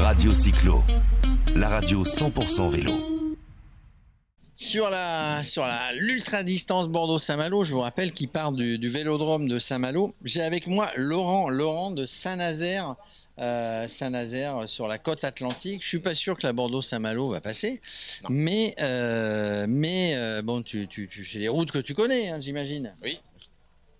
Radio Cyclo, la radio 100% vélo. Sur la sur la l'ultra distance Bordeaux-Saint-Malo, je vous rappelle qu'il part du, du vélodrome de Saint-Malo. J'ai avec moi Laurent, Laurent de Saint-Nazaire, euh, Saint-Nazaire sur la côte atlantique. Je suis pas sûr que la Bordeaux-Saint-Malo va passer, mais euh, mais euh, bon, tu tu, tu c'est les routes que tu connais, hein, j'imagine. Oui.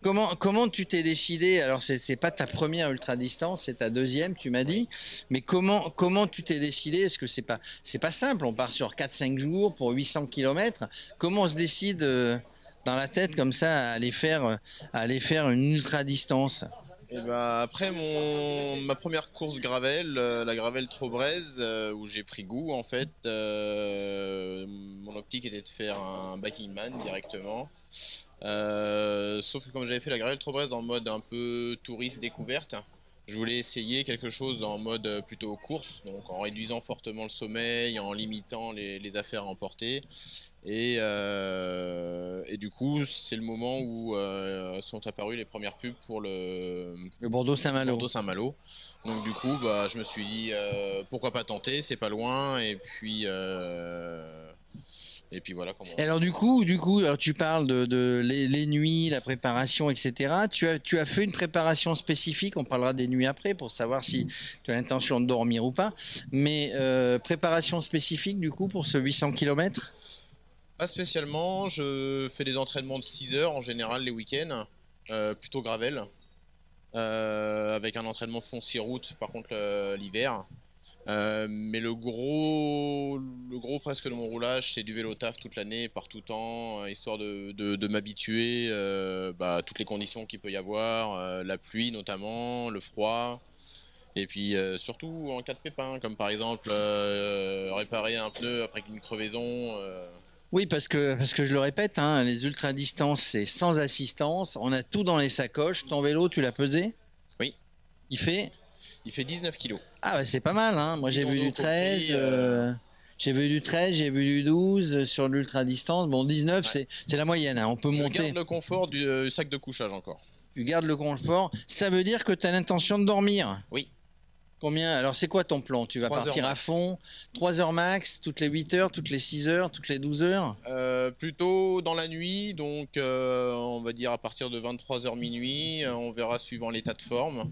Comment comment tu t'es décidé Alors c'est c'est pas ta première ultra distance, c'est ta deuxième, tu m'as dit. Mais comment comment tu t'es décidé? Est-ce que c'est pas c'est pas simple On part sur 4-5 jours pour 800 km. Comment on se décide euh, dans la tête comme ça à aller faire à aller faire une ultra distance? Bah, après mon ma première course gravel, euh, la gravel Trobrez, euh, où j'ai pris goût en fait, euh, mon optique était de faire un backing man directement. Euh, sauf que comme j'avais fait la gravel Trobrez en mode un peu touriste découverte, je voulais essayer quelque chose en mode plutôt course, donc en réduisant fortement le sommeil, en limitant les, les affaires à emporter. Et, euh, et du coup, c'est le moment où euh, sont apparues les premières pubs pour le Le Bordeaux-Saint-Malo. Bordeaux-Saint-Malo. Donc du coup, bah, je me suis dit pourquoi pas tenter, c'est pas loin. Et puis, et puis voilà comment. Et alors du coup, du coup, alors tu parles de, de les, les nuits, la préparation, etc. Tu as, tu as fait une préparation spécifique. On parlera des nuits après pour savoir si tu as l'intention de dormir ou pas. Mais euh, préparation spécifique du coup pour ce 800 km. Pas spécialement. Je fais des entraînements de 6 heures en général les week-ends, euh, plutôt gravel, euh, avec un entraînement foncier route par contre l'hiver. Euh, mais le gros, le gros presque de mon roulage, c'est du vélo taf toute l'année, par tout temps, euh, histoire de, de, de m'habituer euh, bah, à toutes les conditions qu'il peut y avoir, euh, la pluie notamment, le froid, et puis surtout en cas de pépin, comme par exemple réparer un pneu après une crevaison. Oui, parce que parce que je le répète, hein, les ultra distances c'est sans assistance. On a tout dans les sacoches. Ton vélo, tu l'as pesé? Oui. Il fait? Il fait 19 kilos. Ah ouais, c'est pas mal. Hein. Moi j'ai Bidon vu d'eau du 13. compris, euh, J'ai vu du 13, j'ai vu du 12 sur l'ultra distance. Bon, 19, Ouais. c'est la moyenne. hein. On peut Je monter. garde le confort du euh, sac de couchage encore. Tu gardes le confort. Ça veut dire que tu as l'intention de dormir. Oui. Combien Alors, c'est quoi ton plan? Tu vas partir heures à fond 3 heures max, toutes les 8 heures, toutes les 6 heures, toutes les 12 heures? Euh, plutôt dans la nuit, donc euh, on va dire à partir de 23h minuit, euh, on verra suivant l'état de forme.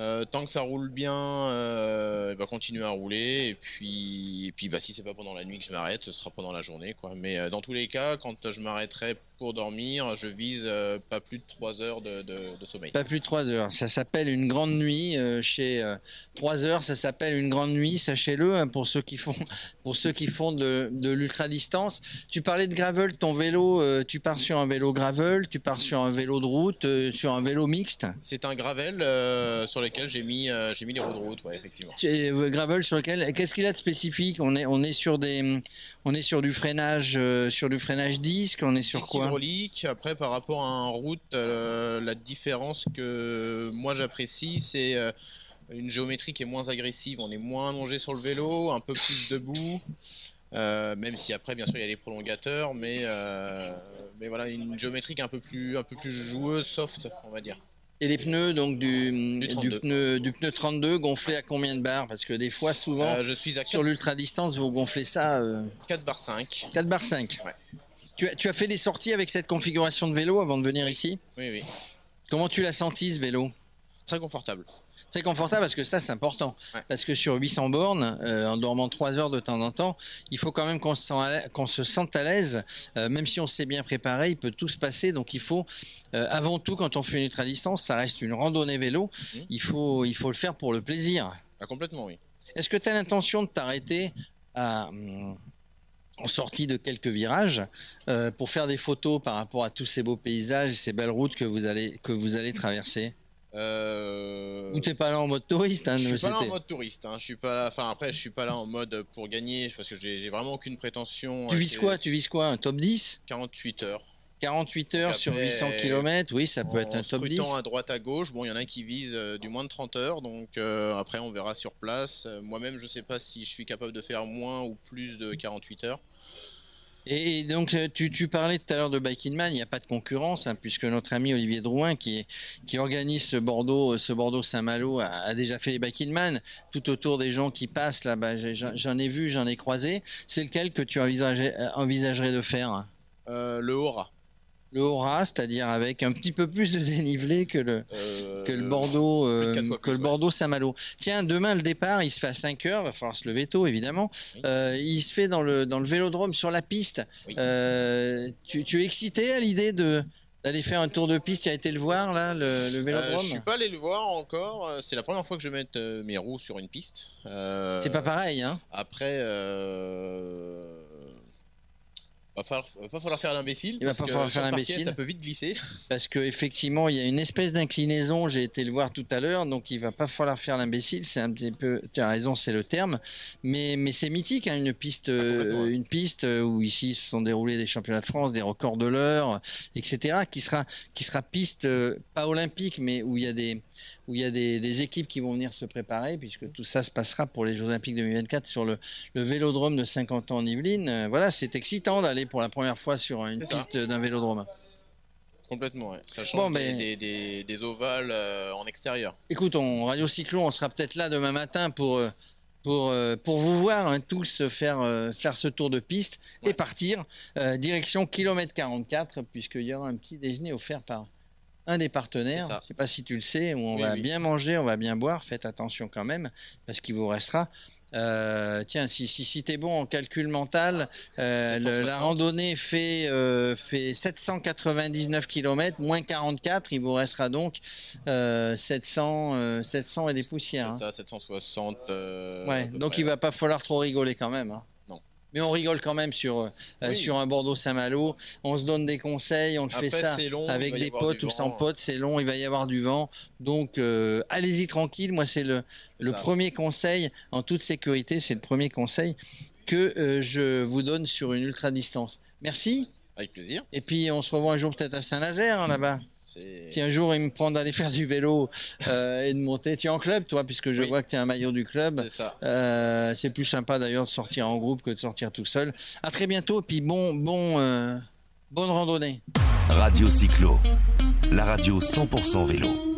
Euh, tant que ça roule bien, euh, bah, continuer à rouler. Et puis, et puis bah, si c'est pas pendant la nuit que je m'arrête, ce sera pendant la journée. Mais euh, dans tous les cas, quand je m'arrêterai pour dormir, je vise euh, pas plus de 3 heures de, de- de sommeil. Pas plus de 3 heures. Ça s'appelle une grande nuit. euh, chez 3 heures, ça s'appelle une grande nuit. Sachez-le, hein, pour ceux qui font, pour ceux qui font de, de l'ultra distance. Tu parlais de gravel. Ton vélo, euh, tu pars sur un vélo gravel, tu pars sur un vélo de route, euh, sur un vélo mixte? C'est un gravel euh, sur lequel j'ai mis, euh, j'ai mis les roues de route, ouais, effectivement. Euh, gravel sur lequel qu'est-ce qu'il a de spécifique? On est on est sur des on est sur du freinage euh, sur du freinage disque. On est sur quoi? Hydraulique. Après, par rapport à un route, euh, la différence que moi j'apprécie, c'est euh, une géométrie qui est moins agressive. On est moins allongé sur le vélo, un peu plus debout. Euh, même si après, bien sûr, il y a les prolongateurs, mais, mais voilà, une géométrie qui est un peu plus, un peu plus joueuse, soft, on va dire. Et les pneus donc du Du du, 32. pneu du pneu 32 gonflé à combien de bars Parce que des fois souvent Euh, je suis à sur l'ultra distance vous gonflez ça euh, 4 bar 5. 4 bar 5. Ouais. Tu as, tu as fait des sorties avec cette configuration de vélo avant de venir ici Oui, oui. Comment tu l'as senti ce vélo? Très confortable. Très confortable parce que ça c'est important. Ouais. Parce que sur 800 bornes, euh, en dormant 3 heures de temps en temps, il faut quand même qu'on se, sente à l'aise. Euh, même si on s'est bien préparé, il peut tout se passer. Donc il faut, euh, avant tout, quand on fait une ultra distance, ça reste une randonnée vélo. Mhm. Il faut, il faut le faire pour le plaisir. Ah, complètement, oui. Est-ce que tu as l'intention de t'arrêter à, sortie de quelques virages euh, pour faire des photos par rapport à tous ces beaux paysages et ces belles routes que vous allez, que vous allez traverser Euh... Ou t'es pas là en mode touriste hein, Je suis pas là en mode touriste. Hein. Je suis pas là. Enfin après, je suis pas là en mode pour gagner parce que j'ai vraiment aucune prétention. Tu euh, vises quoi? Tu vises quoi? Un top 10 48 heures. 48 heures sur après, 800 km, oui, ça peut en être un top 10. scrutant à droite à gauche, bon, il y en a qui visent euh, du moins de 30 heures, donc euh, après on verra sur place. Euh, Moi-même, je sais pas si je suis capable de faire moins ou plus de 48 heures. Et, donc, tu, tu, parlais tout à l'heure de Biking Man, il n'y a pas de concurrence, hein, puisque notre ami Olivier Drouin, qui, qui organise ce Bordeaux, ce Bordeaux Saint-Malo, a, déjà fait les Biking Man. Tout autour des gens qui passent là-bas, j'en ai vu, j'en ai croisé. C'est lequel que tu envisagerais, envisagerais de faire euh, Le Hora le Hora, c'est-à-dire avec un petit peu plus de dénivelé que le, euh, que le Bordeaux, euh, que le Bordeaux Saint-Malo. Tiens, demain le départ, il se fait à 5 heures, va falloir se lever tôt évidemment. Euh, il se fait dans le dans le Vélodrome sur la piste. Tu, tu, es excité à l'idée de d'aller faire un tour de piste? Tu as été le voir là, le, le Vélodrome? Je suis pas allé le voir encore. C'est la première fois que je vais mettre mes roues sur une piste. C'est pas pareil, hein Après va falloir, va pas falloir faire l'imbécile. Il va pas falloir faire l'imbécile. Ça peut vite glisser. Parce qu'effectivement, il y a une espèce d'inclinaison. J'ai été le voir tout à l'heure, donc il va pas falloir faire l'imbécile. C'est un petit peu, tu as raison, c'est le terme. Mais, mais c'est mythique, hein, une piste, ah, euh, une piste où ici se sont déroulés des championnats de France, des records de l'heure, etc. Qui sera, qui sera piste euh, pas olympique, mais où il y a des, où il y a des, équipes qui vont venir se préparer, puisque tout ça se passera pour les Jeux Olympiques 2024 sur le, Vélodrome de 50 ans en Yvelines. Euh, voilà, c'est excitant d'aller pour la première fois sur une piste d'un Vélodrome. Complètement, Ça change ben, des, ovales euh, en extérieur. Écoute, on Radio Cyclo, on sera peut-être là demain matin pour, euh, pour, pour vous voir hein, tous faire, faire ce tour de piste et partir direction kilomètre 44, puisqu'il y aura un petit déjeuner offert par, un des partenaires, je ne sais pas si tu le sais, où on va bien manger, on va bien boire, faites attention quand même, parce qu'il vous restera. Euh, tiens, si, si, si tu es bon en calcul mental, euh, la randonnée fait, euh, fait 799 km, moins 44, il vous restera donc 700, 700 et des poussières. C'est hein. ça, 760. ouais, donc il va pas falloir trop rigoler quand même. Hein. Mais on rigole quand même sur, euh, sur un Bordeaux Saint-Malo. On se donne des conseils, on le fait ça avec des potes ou sans potes. C'est long, il va y avoir du vent. Donc, euh, allez-y tranquille. Moi, c'est le, le premier conseil, en toute sécurité, c'est le premier conseil que euh, je vous donne sur une ultra distance. Merci. Avec plaisir. Et puis, on se revoit un jour peut-être à Saint-Nazaire, hein, là-bas. Si un jour il me prend d'aller faire du vélo euh, et de monter, tu es en club toi, puisque je vois que tu es un maillot du club. C'est ça. Euh, c'est plus sympa d'ailleurs de sortir en groupe que de sortir tout seul. À très bientôt, puis bon, bon, euh, bonne randonnée. Radio Cyclo, la radio 100% vélo.